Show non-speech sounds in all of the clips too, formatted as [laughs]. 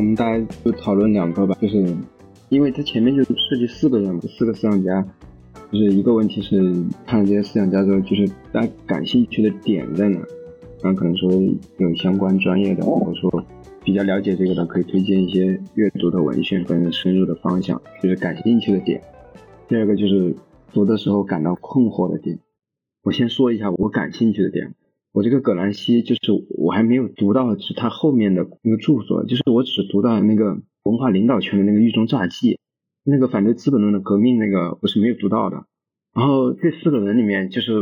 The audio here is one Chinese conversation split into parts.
我们大家就讨论两个吧，就是因为它前面就涉及四个人，四个思想家，就是一个问题是看了这些思想家之后，就是大家感兴趣的点在哪？然后可能说有相关专业的，或者说比较了解这个的，可以推荐一些阅读的文献跟深入的方向，就是感兴趣的点。第二个就是读的时候感到困惑的点。我先说一下我感兴趣的点。我这个葛兰西就是我还没有读到是他后面的那个著作，就是我只读到那个文化领导权的那个狱中札记，那个反对资本论的革命那个我是没有读到的。然后这四个人里面，就是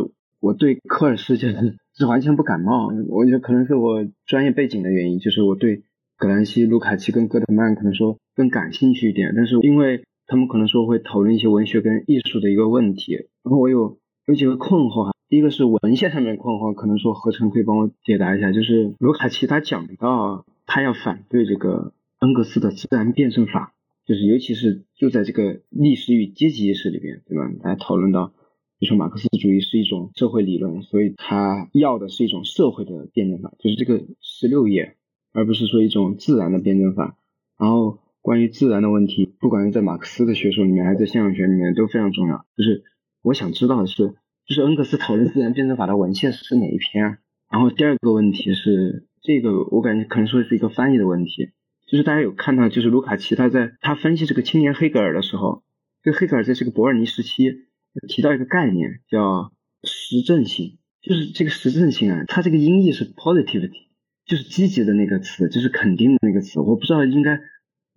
我对科尔斯就是 [laughs] 是完全不感冒，我觉得可能是我专业背景的原因，就是我对葛兰西、卢卡奇跟戈德曼可能说更感兴趣一点，但是因为他们可能说会讨论一些文学跟艺术的一个问题，然后我有有几个困惑哈。第一个是文献上面的困惑，可能说何成可以帮我解答一下。就是卢卡奇他讲到他要反对这个恩格斯的自然辩证法，就是尤其是就在这个历史与阶级意识里边，对吧？来讨论到，就说马克思主义是一种社会理论，所以他要的是一种社会的辩证法，就是这个十六页，而不是说一种自然的辩证法。然后关于自然的问题，不管是在马克思的学说里面，还是在现象学里面都非常重要。就是我想知道的是。就是恩格斯讨论自然辩证法的文献是哪一篇？然后第二个问题是，这个我感觉可能说是一个翻译的问题。就是大家有看到，就是卢卡奇他在他分析这个青年黑格尔的时候，这个黑格尔在这个伯尔尼时期提到一个概念叫实证性。就是这个实证性啊，它这个音译是 positivity，就是积极的那个词，就是肯定的那个词。我不知道应该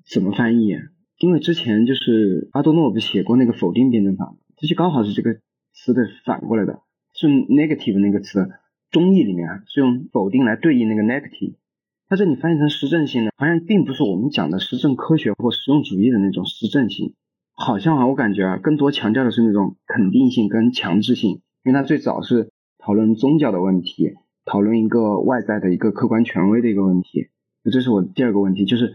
怎么翻译，因为之前就是阿多诺不写过那个否定辩证法，这就刚好是这个。词的反过来的是 negative 那个词，中译里面啊是用否定来对应那个 negative，但是你翻译成实证性呢，好像并不是我们讲的实证科学或实用主义的那种实证性，好像啊，我感觉啊，更多强调的是那种肯定性跟强制性，因为它最早是讨论宗教的问题，讨论一个外在的一个客观权威的一个问题，这是我第二个问题，就是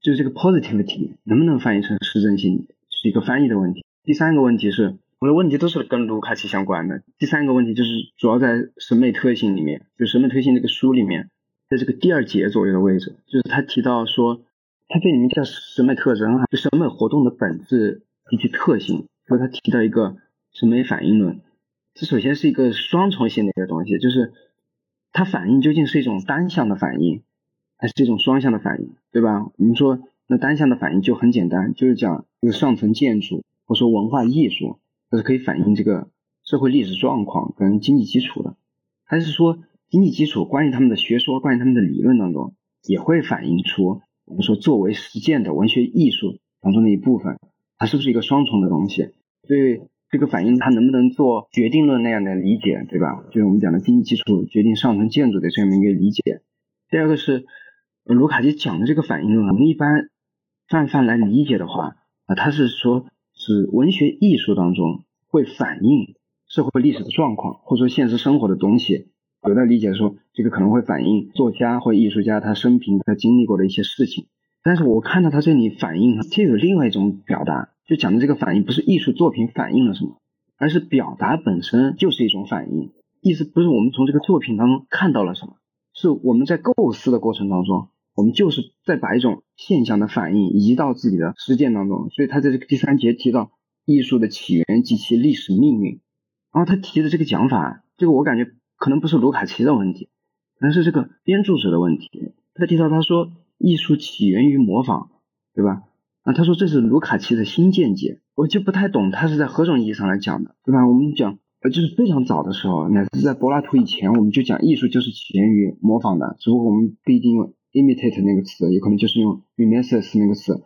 就是这个 positivity 能不能翻译成实证性，是一个翻译的问题。第三个问题是。我的问题都是跟卢卡奇相关的。第三个问题就是主要在审美特性里面，就审美特性这个书里面，在这个第二节左右的位置，就是他提到说，他这里面叫审美特征啊，就审美活动的本质以及特性。说他提到一个审美反应论，这首先是一个双重性的一个东西，就是它反应究竟是一种单向的反应，还是这种双向的反应，对吧？我们说那单向的反应就很简单，就是讲一个上层建筑，或者说文化艺术。它是可以反映这个社会历史状况跟经济基础的，还是说经济基础关于他们的学说、关于他们的理论当中，也会反映出我们说作为实践的文学艺术当中的一部分，它是不是一个双重的东西？所以这个反应它能不能做决定论那样的理解，对吧？就是我们讲的经济基础决定上层建筑的这样一个理解。第二个是卢卡奇讲的这个反应论，我们一般泛泛来理解的话啊，他是说。是文学艺术当中会反映社会历史的状况，或者说现实生活的东西。有的理解说，这个可能会反映作家或艺术家他生平他经历过的一些事情。但是我看到他这里反映，这有另外一种表达，就讲的这个反应不是艺术作品反映了什么，而是表达本身就是一种反应。意思不是我们从这个作品当中看到了什么，是我们在构思的过程当中。我们就是在把一种现象的反应移到自己的实践当中，所以他在这个第三节提到艺术的起源及其历史命运，然后他提的这个讲法，这个我感觉可能不是卢卡奇的问题，可能是这个编著者的问题。他提到他说艺术起源于模仿，对吧？啊，他说这是卢卡奇的新见解，我就不太懂他是在何种意义上来讲的，对吧？我们讲呃就是非常早的时候，乃至在柏拉图以前，我们就讲艺术就是起源于模仿的，只不过我们不一定用。Imitate 那个词，有可能就是用 mimesis 那个词，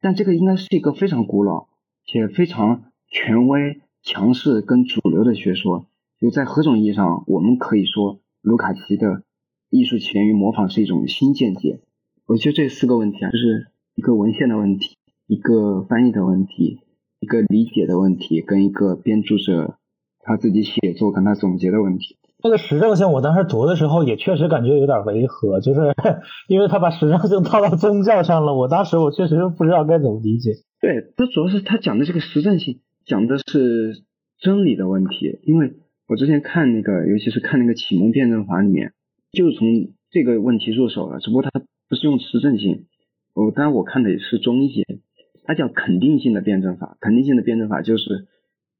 但这个应该是一个非常古老且非常权威、强势跟主流的学说。就在何种意义上，我们可以说卢卡奇的艺术起源于模仿是一种新见解。我觉得这四个问题啊，就是一个文献的问题，一个翻译的问题，一个理解的问题，跟一个编著者他自己写作跟他总结的问题。这个实证性，我当时读的时候也确实感觉有点违和，就是 [laughs] 因为他把实证性套到宗教上了。我当时我确实不知道该怎么理解。对，他主要是他讲的这个实证性，讲的是真理的问题。因为我之前看那个，尤其是看那个启蒙辩证法里面，就是从这个问题入手了。只不过他不是用实证性，我，当然我看的也是中医，它叫肯定性的辩证法。肯定性的辩证法就是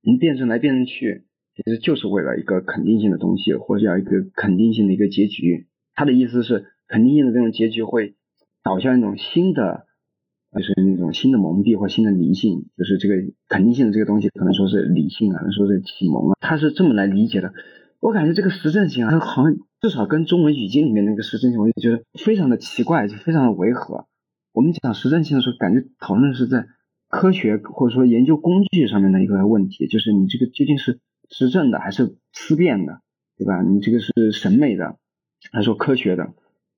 从辩证来辩证去，其实就是为了一个肯定性的东西，或者要一个肯定性的一个结局。他的意思是，肯定性的这种结局会导向一种新的，就是那种新的蒙蔽或新的迷信，就是这个肯定性的这个东西，可能说是理性啊，可能说是启蒙啊，他是这么来理解的。我感觉这个实证性啊，好像至少跟中文语境里面那个实证性，我就觉得非常的奇怪，就非常的违和。我们讲实证性的时候，感觉讨论是在科学或者说研究工具上面的一个问题，就是你这个究竟是实证的还是思辨的，对吧？你这个是审美的还是说科学的？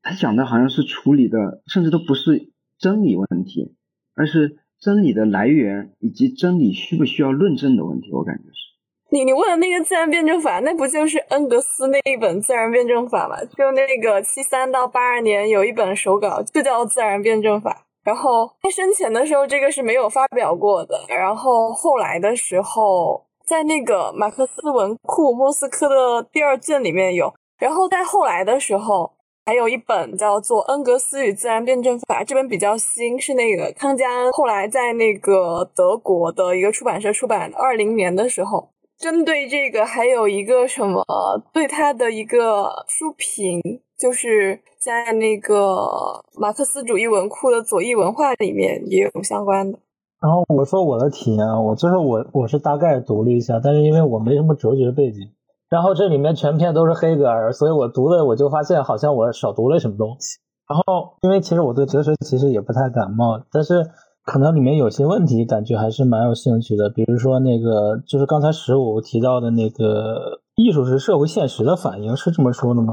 他讲的好像是处理的，甚至都不是真理问题，而是真理的来源以及真理需不需要论证的问题。我感觉是。你你问的那个自然辩证法，那不就是恩格斯那一本自然辩证法吗？就那个七三到八二年有一本手稿，就叫自然辩证法。然后他生前的时候，这个是没有发表过的。然后后来的时候，在那个马克思文库莫斯科的第二卷里面有。然后在后来的时候，还有一本叫做《恩格斯与自然辩证法》，这本比较新，是那个康佳后来在那个德国的一个出版社出版，二零年的时候。针对这个，还有一个什么对他的一个书评，就是在那个马克思主义文库的左翼文化里面也有相关的。然后我说我的体验啊，我就是我我是大概读了一下，但是因为我没什么哲学背景，然后这里面全篇都是黑格尔，所以我读的我就发现好像我少读了什么东西。然后因为其实我对哲学其实也不太感冒，但是。可能里面有些问题，感觉还是蛮有兴趣的。比如说那个，就是刚才十五提到的那个，艺术是社会现实的反应，是这么说的吗？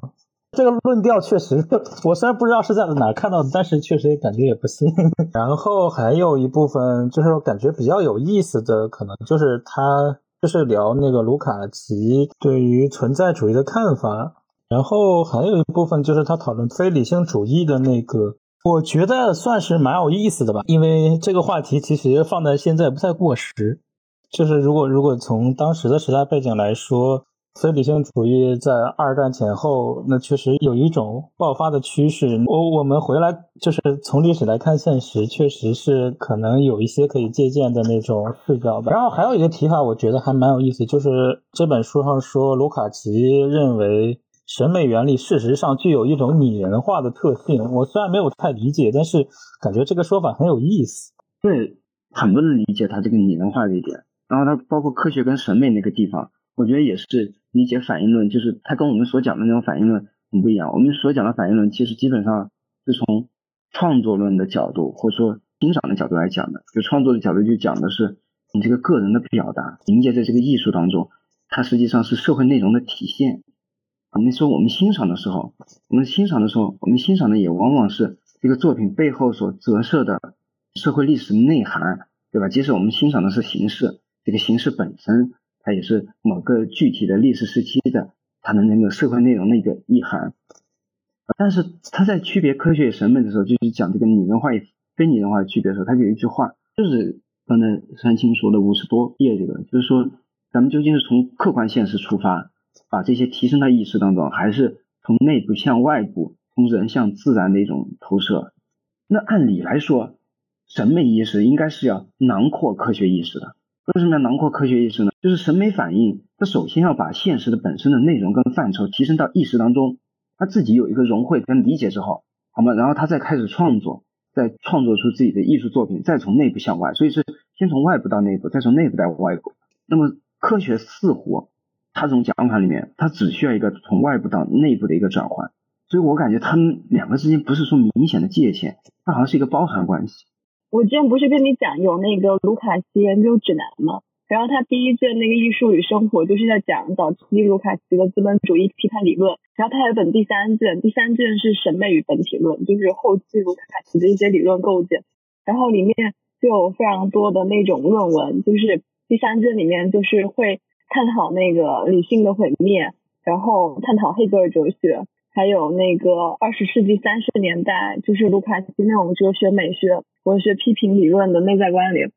这个论调确实，我虽然不知道是在哪看到的，但是确实感觉也不信。[laughs] 然后还有一部分就是感觉比较有意思的，可能就是他就是聊那个卢卡奇对于存在主义的看法。然后还有一部分就是他讨论非理性主义的那个。我觉得算是蛮有意思的吧，因为这个话题其实放在现在不太过时。就是如果如果从当时的时代背景来说，非理性主义在二战前后，那确实有一种爆发的趋势。我我们回来就是从历史来看现实，确实是可能有一些可以借鉴的那种视角吧。然后还有一个提法，我觉得还蛮有意思，就是这本书上说卢卡奇认为。审美原理事实上具有一种拟人化的特性。我虽然没有太理解，但是感觉这个说法很有意思。对，很不能理解他这个拟人化这一点。然后他包括科学跟审美那个地方，我觉得也是理解反应论，就是他跟我们所讲的那种反应论很不一样。我们所讲的反应论，其实基本上是从创作论的角度或者说欣赏的角度来讲的。就创作的角度就讲的是你这个个人的表达凝结在这个艺术当中，它实际上是社会内容的体现。我们说，我们欣赏的时候，我们欣赏的时候，我们欣赏的也往往是这个作品背后所折射的社会历史内涵，对吧？即使我们欣赏的是形式，这个形式本身，它也是某个具体的历史时期的它的那个社会内容的一个意涵。但是他在区别科学与审美的时候，就是讲这个拟人化与非拟人化的区别的时候，他就有一句话，就是刚才山青说的五十多页这个，就是说咱们究竟是从客观现实出发。把这些提升到意识当中，还是从内部向外部，从人向自然的一种投射。那按理来说，审美意识应该是要囊括科学意识的。为什么要囊括科学意识呢？就是审美反应，它首先要把现实的本身的内容跟范畴提升到意识当中，他自己有一个融会跟理解之后，好吗？然后他再开始创作，再创作出自己的艺术作品，再从内部向外。所以是先从外部到内部，再从内部到外部。那么科学似乎。它这种讲法里面，它只需要一个从外部到内部的一个转换，所以我感觉他们两个之间不是说明显的界限，它好像是一个包含关系。我之前不是跟你讲有那个卢卡奇研究指南吗？然后他第一卷那个艺术与生活就是在讲早期卢卡奇的资本主义批判理论，然后他有本第三卷，第三卷是审美与本体论，就是后期卢卡奇的一些理论构建，然后里面就有非常多的那种论文，就是第三卷里面就是会。探讨那个理性的毁灭，然后探讨黑格尔哲学，还有那个二十世纪三十年代就是卢卡奇那种哲学、美学、文学批评理论的内在关联。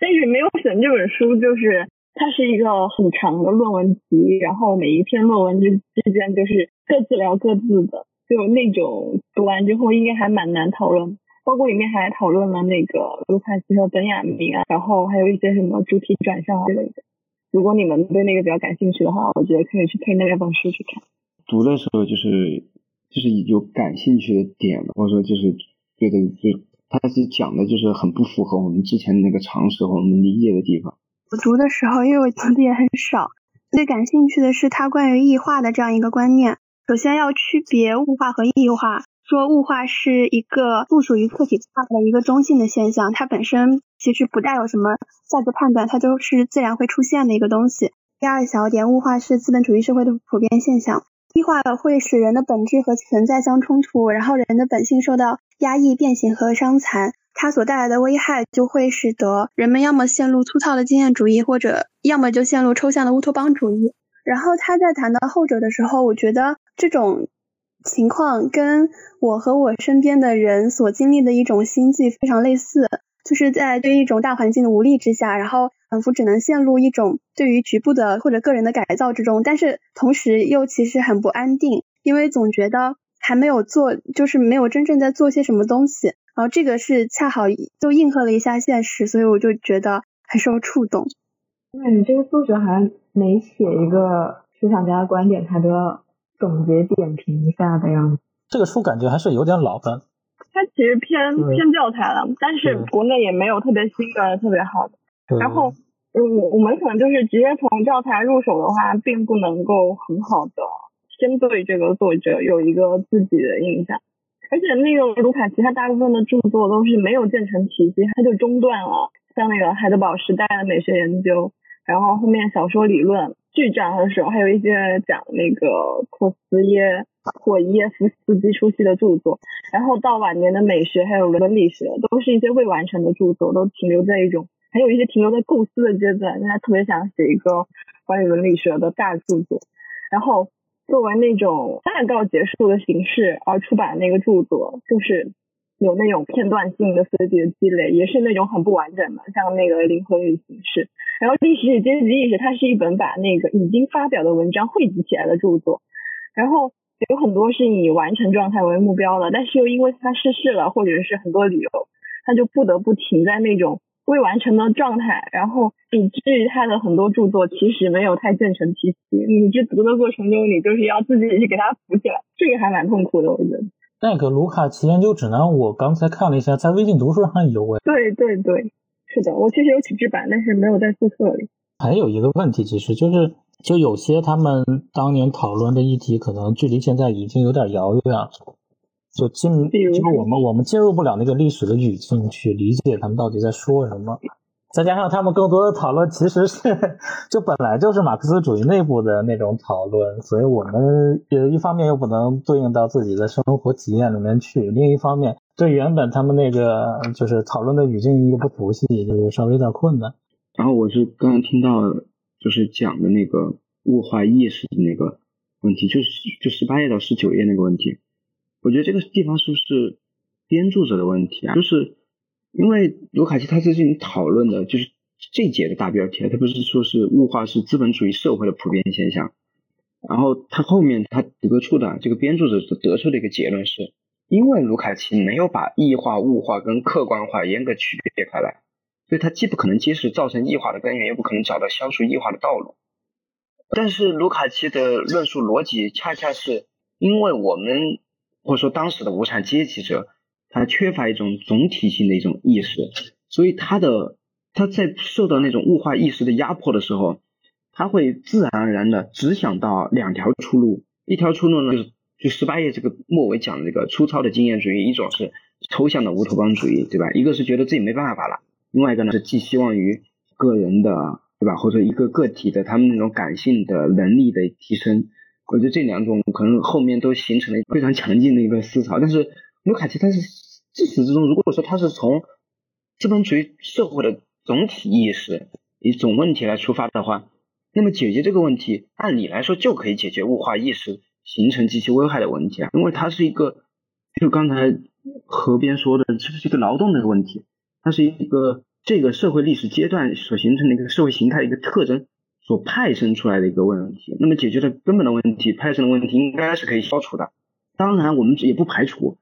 但是没有选这本书，就是它是一个很长的论文集，然后每一篇论文之之间就是各自聊各自的，就那种读完之后应该还蛮难讨论。包括里面还讨论了那个卢卡奇和本雅明啊，然后还有一些什么主体转向之类的。如果你们对那个比较感兴趣的话，我觉得可以去配那两本书去看。读的时候就是就是有感兴趣的点，或者说就是觉得就他是讲的就是很不符合我们之前的那个常识和我们理解的地方。我读的时候，因为我读的也很少，最感兴趣的是他关于异化的这样一个观念。首先要区别物化和异化，说物化是一个不属于客体化的一个中性的现象，它本身其实不带有什么价值判断，它就是自然会出现的一个东西。第二小点，物化是资本主义社会的普遍现象，异化会使人的本质和存在相冲突，然后人的本性受到压抑、变形和伤残，它所带来的危害就会使得人们要么陷入粗糙的经验主义，或者要么就陷入抽象的乌托邦主义。然后他在谈到后者的时候，我觉得这种情况跟我和我身边的人所经历的一种心境非常类似，就是在对一种大环境的无力之下，然后仿佛只能陷入一种对于局部的或者个人的改造之中，但是同时又其实很不安定，因为总觉得还没有做，就是没有真正在做些什么东西。然后这个是恰好就应和了一下现实，所以我就觉得很受触动。那你这个作者好像每写一个思想家的观点，他都要总结点评一下的样子。这个书感觉还是有点老的。它其实偏偏教材了，但是国内也没有特别新的、特别好的。然后，嗯，我们可能就是直接从教材入手的话，并不能够很好的先对这个作者有一个自己的印象。而且那个卢卡奇，他大部分的著作都是没有建成体系，他就中断了。像那个海德堡时代的美学研究。然后后面小说理论、剧展的时候，还有一些讲那个托斯耶或耶夫斯基初期的著作。然后到晚年的美学还有伦理学，都是一些未完成的著作，都停留在一种，还有一些停留在构思的阶段。他特别想写一个关于伦理学的大著作。然后作为那种大告结束的形式而出版的那个著作，就是有那种片段性的随笔的积累，也是那种很不完整的，像那个灵魂与形式。然后历史与阶级意识，它是一本把那个已经发表的文章汇集起来的著作，然后有很多是以完成状态为目标的，但是又因为它逝世了，或者是很多理由，他就不得不停在那种未完成的状态，然后以至于他的很多著作其实没有太建成体系，你去读的过程中，你就是要自己去给它扶起来，这个还蛮痛苦的，我觉得。那个卢卡奇研究指南，我刚才看了一下，在微信读书上有哎。对对对。是的，我其实有纸质版，但是没有在宿舍里。还有一个问题，其实就是，就有些他们当年讨论的议题，可能距离现在已经有点遥远了，就进，就我们我们进入不了那个历史的语境去理解他们到底在说什么。再加上他们更多的讨论其实是，就本来就是马克思主义内部的那种讨论，所以我们也一方面又不能对应到自己的生活体验里面去，另一方面对原本他们那个就是讨论的语境又不熟悉，就是稍微有点困难。然后我是刚刚听到就是讲的那个物化意识的那个问题，就是就十八页到十九页那个问题，我觉得这个地方是不是编著者的问题啊？就是。因为卢卡奇他最近讨论的，就是这节的大标题，他不是说是物化是资本主义社会的普遍现象，然后他后面他得出的这个编著者得出的一个结论是，因为卢卡奇没有把异化、物化跟客观化严格区别开来，所以他既不可能揭示造成异化的根源，也不可能找到消除异化的道路。但是卢卡奇的论述逻辑恰恰是因为我们或者说当时的无产阶级者。他缺乏一种总体性的一种意识，所以他的他在受到那种物化意识的压迫的时候，他会自然而然的只想到两条出路，一条出路呢就是就十八页这个末尾讲的这个粗糙的经验主义，一种是抽象的乌托邦主义，对吧？一个是觉得自己没办法了，另外一个呢是寄希望于个人的，对吧？或者一个个体的他们那种感性的能力的提升。我觉得这两种可能后面都形成了非常强劲的一个思潮，但是。卢卡奇他是自始至终，如果说他是从资本主义社会的总体意识、以总问题来出发的话，那么解决这个问题，按理来说就可以解决物化意识形成及其危害的问题啊，因为它是一个，就刚才河边说的，这是一个劳动的问题，它是一个这个社会历史阶段所形成的一个社会形态一个特征所派生出来的一个问题，那么解决的根本的问题，派生的问题应该是可以消除的。当然，我们也不排除。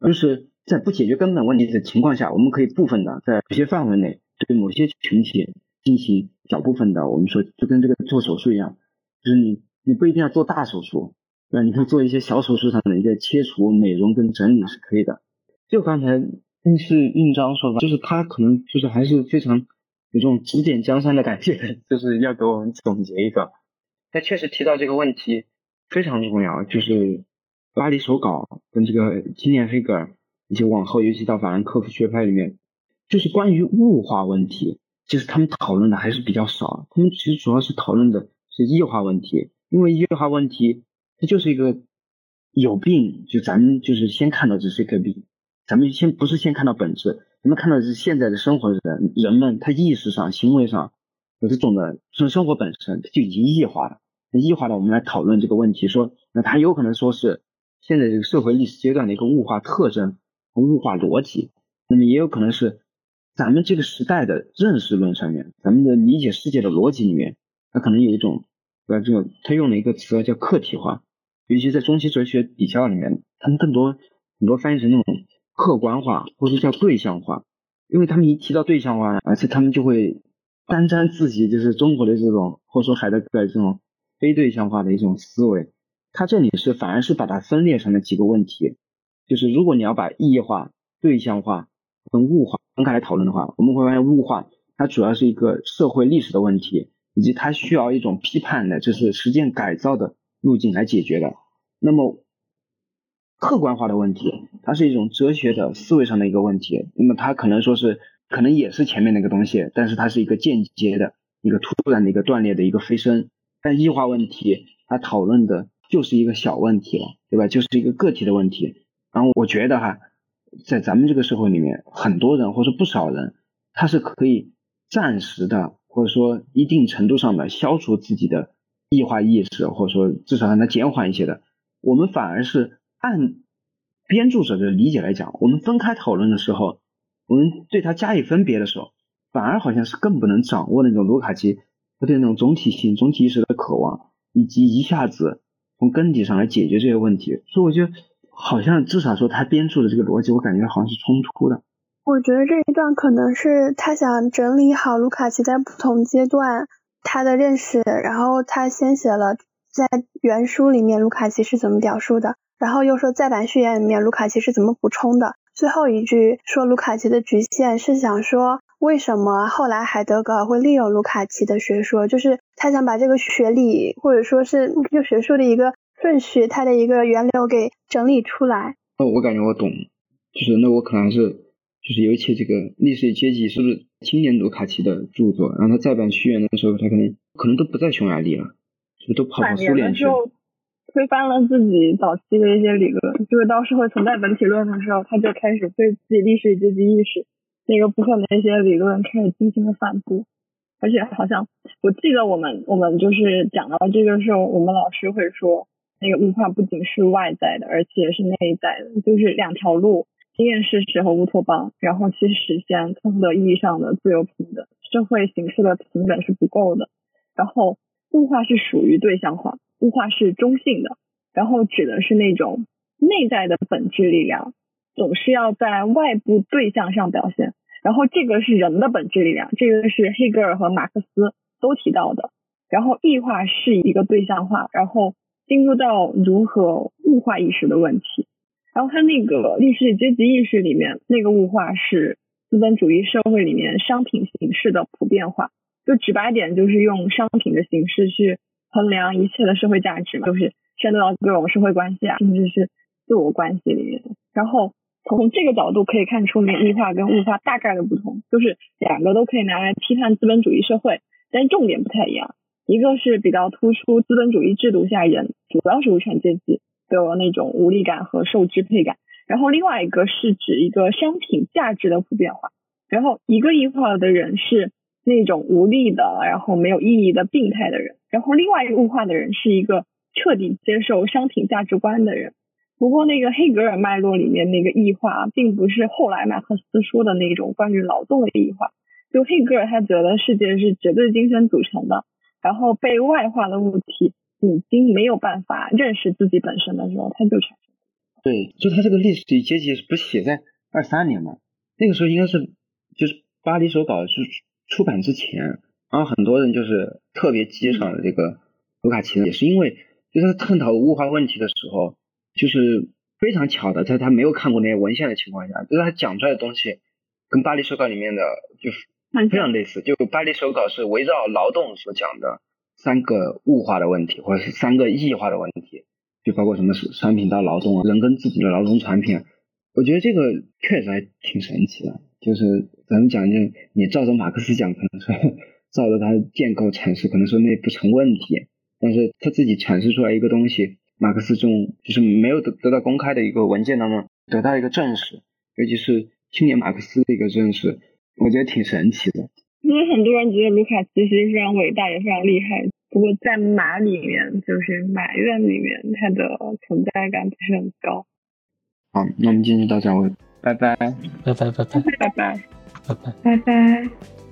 就是在不解决根本问题的情况下，我们可以部分的在某些范围内对某些群体进行小部分的，我们说就跟这个做手术一样，就是你你不一定要做大手术，对吧？你可以做一些小手术上的一个切除、美容跟整理是可以的。就刚才应是印章说的，就是他可能就是还是非常有种指点江山的感觉，[laughs] 就是要给我们总结一个。他确实提到这个问题非常重要，就是巴黎手稿跟这个经典黑格尔。以及往后，尤其到法兰克福学派里面，就是关于物化问题，其实他们讨论的还是比较少。他们其实主要是讨论的是异化问题，因为异化问题它就是一个有病，就咱们就是先看到这是一个病，咱们先不是先看到本质，我们看到的是现在的生活人人们他意识上、行为上有这种的，从生活本身就已经异化了。异化了，我们来讨论这个问题，说那它有可能说是现在这个社会历史阶段的一个物化特征和。物化逻辑，那么也有可能是咱们这个时代的认识论上面，咱们的理解世界的逻辑里面，它可能有一种，对吧？这个他用了一个词叫客体化，尤其在中西哲学比较里面，他们更多很多翻译成那种客观化，或者叫对象化，因为他们一提到对象化，而且他们就会沾沾自喜，就是中国的这种，或者说海德格尔这种非对象化的一种思维，他这里是反而是把它分裂成了几个问题。就是如果你要把异化、对象化跟物化分开来讨论的话，我们会发现物化它主要是一个社会历史的问题，以及它需要一种批判的，就是实践改造的路径来解决的。那么客观化的问题，它是一种哲学的思维上的一个问题。那么它可能说是可能也是前面那个东西，但是它是一个间接的一个突然的一个断裂的一个飞升。但异化问题它讨论的就是一个小问题了，对吧？就是一个个体的问题。然后我觉得哈，在咱们这个社会里面，很多人或者不少人，他是可以暂时的，或者说一定程度上的消除自己的异化意识，或者说至少让它减缓一些的。我们反而是按编著者的理解来讲，我们分开讨论的时候，我们对他加以分别的时候，反而好像是更不能掌握那种卢卡奇他对那种总体性、总体意识的渴望，以及一下子从根底上来解决这些问题。所以我觉得。好像至少说他编著的这个逻辑，我感觉好像是冲突的。我觉得这一段可能是他想整理好卢卡奇在不同阶段他的认识，然后他先写了在原书里面卢卡奇是怎么表述的，然后又说再版序言里面卢卡奇是怎么补充的。最后一句说卢卡奇的局限是想说为什么后来海德格尔会利用卢卡奇的学说，就是他想把这个学理或者说是这个学术的一个。顺序，它的一个源流给整理出来。哦，我感觉我懂，就是那我可能是就是尤其这个历史阶级是不是青年卢卡奇的著作？然后他再版序言的时候，他可能可能都不在匈牙利了，是不是都跑到苏联去了？推翻了自己早期的一些理论，就是到社会存在本体论的时候，他就开始对自己历史阶级意识那个部分的一些理论开始进行了反驳。而且好像我记得我们我们就是讲到这个时候，我们老师会说。那个物化不仅是外在的，而且是内在的，就是两条路：经验事实和乌托邦。然后去实现通德意义上的自由平等，社会形式的平等是不够的。然后物化是属于对象化，物化是中性的，然后指的是那种内在的本质力量，总是要在外部对象上表现。然后这个是人的本质力量，这个是黑格尔和马克思都提到的。然后异化是一个对象化，然后。进入到如何物化意识的问题，然后他那个历史阶级意识里面那个物化是资本主义社会里面商品形式的普遍化，就直白点就是用商品的形式去衡量一切的社会价值嘛，就是牵扯到各种社会关系啊，甚至是自我关系里面。然后从这个角度可以看出，那异化跟物化大概的不同，就是两个都可以拿来批判资本主义社会，但重点不太一样。一个是比较突出资本主义制度下人，主要是无产阶级的那种无力感和受支配感，然后另外一个是指一个商品价值的普遍化，然后一个异化的人是那种无力的，然后没有意义的病态的人，然后另外一个物化的人是一个彻底接受商品价值观的人。不过那个黑格尔脉络里面那个异化，并不是后来马克思说的那种关于劳动的异化，就黑格尔他觉得世界是绝对精神组成的。然后被外化的物体已经没有办法认识自己本身的时候，他就产生。对，就他这个历史阶级不写在二三年嘛，那个时候应该是就是巴黎手稿是出版之前，然后很多人就是特别激赏的这个卢卡奇，也是因为就是他探讨物化问题的时候，就是非常巧的，在他没有看过那些文献的情况下，就是他讲出来的东西跟巴黎手稿里面的就非常类似，就巴黎手稿是围绕劳动所讲的三个物化的问题，或者是三个异化的问题，就包括什么商品到劳动啊，人跟自己的劳动产品。我觉得这个确实还挺神奇的，就是咱们讲，就是你照着马克思讲，可能说 [laughs] 照着他建构阐释，可能说那不成问题，但是他自己阐释出来一个东西，马克思这种就是没有得得到公开的一个文件当中得到一个证实，尤其是青年马克思的一个证实，我觉得挺神奇的。因为很多人觉得卢卡奇其实非常伟大，也非常厉害，不过在马里面，就是马院里面，他的存在感不是很高。好，那我们今天就到这，我拜拜，拜拜，拜拜，拜拜，拜拜，拜拜。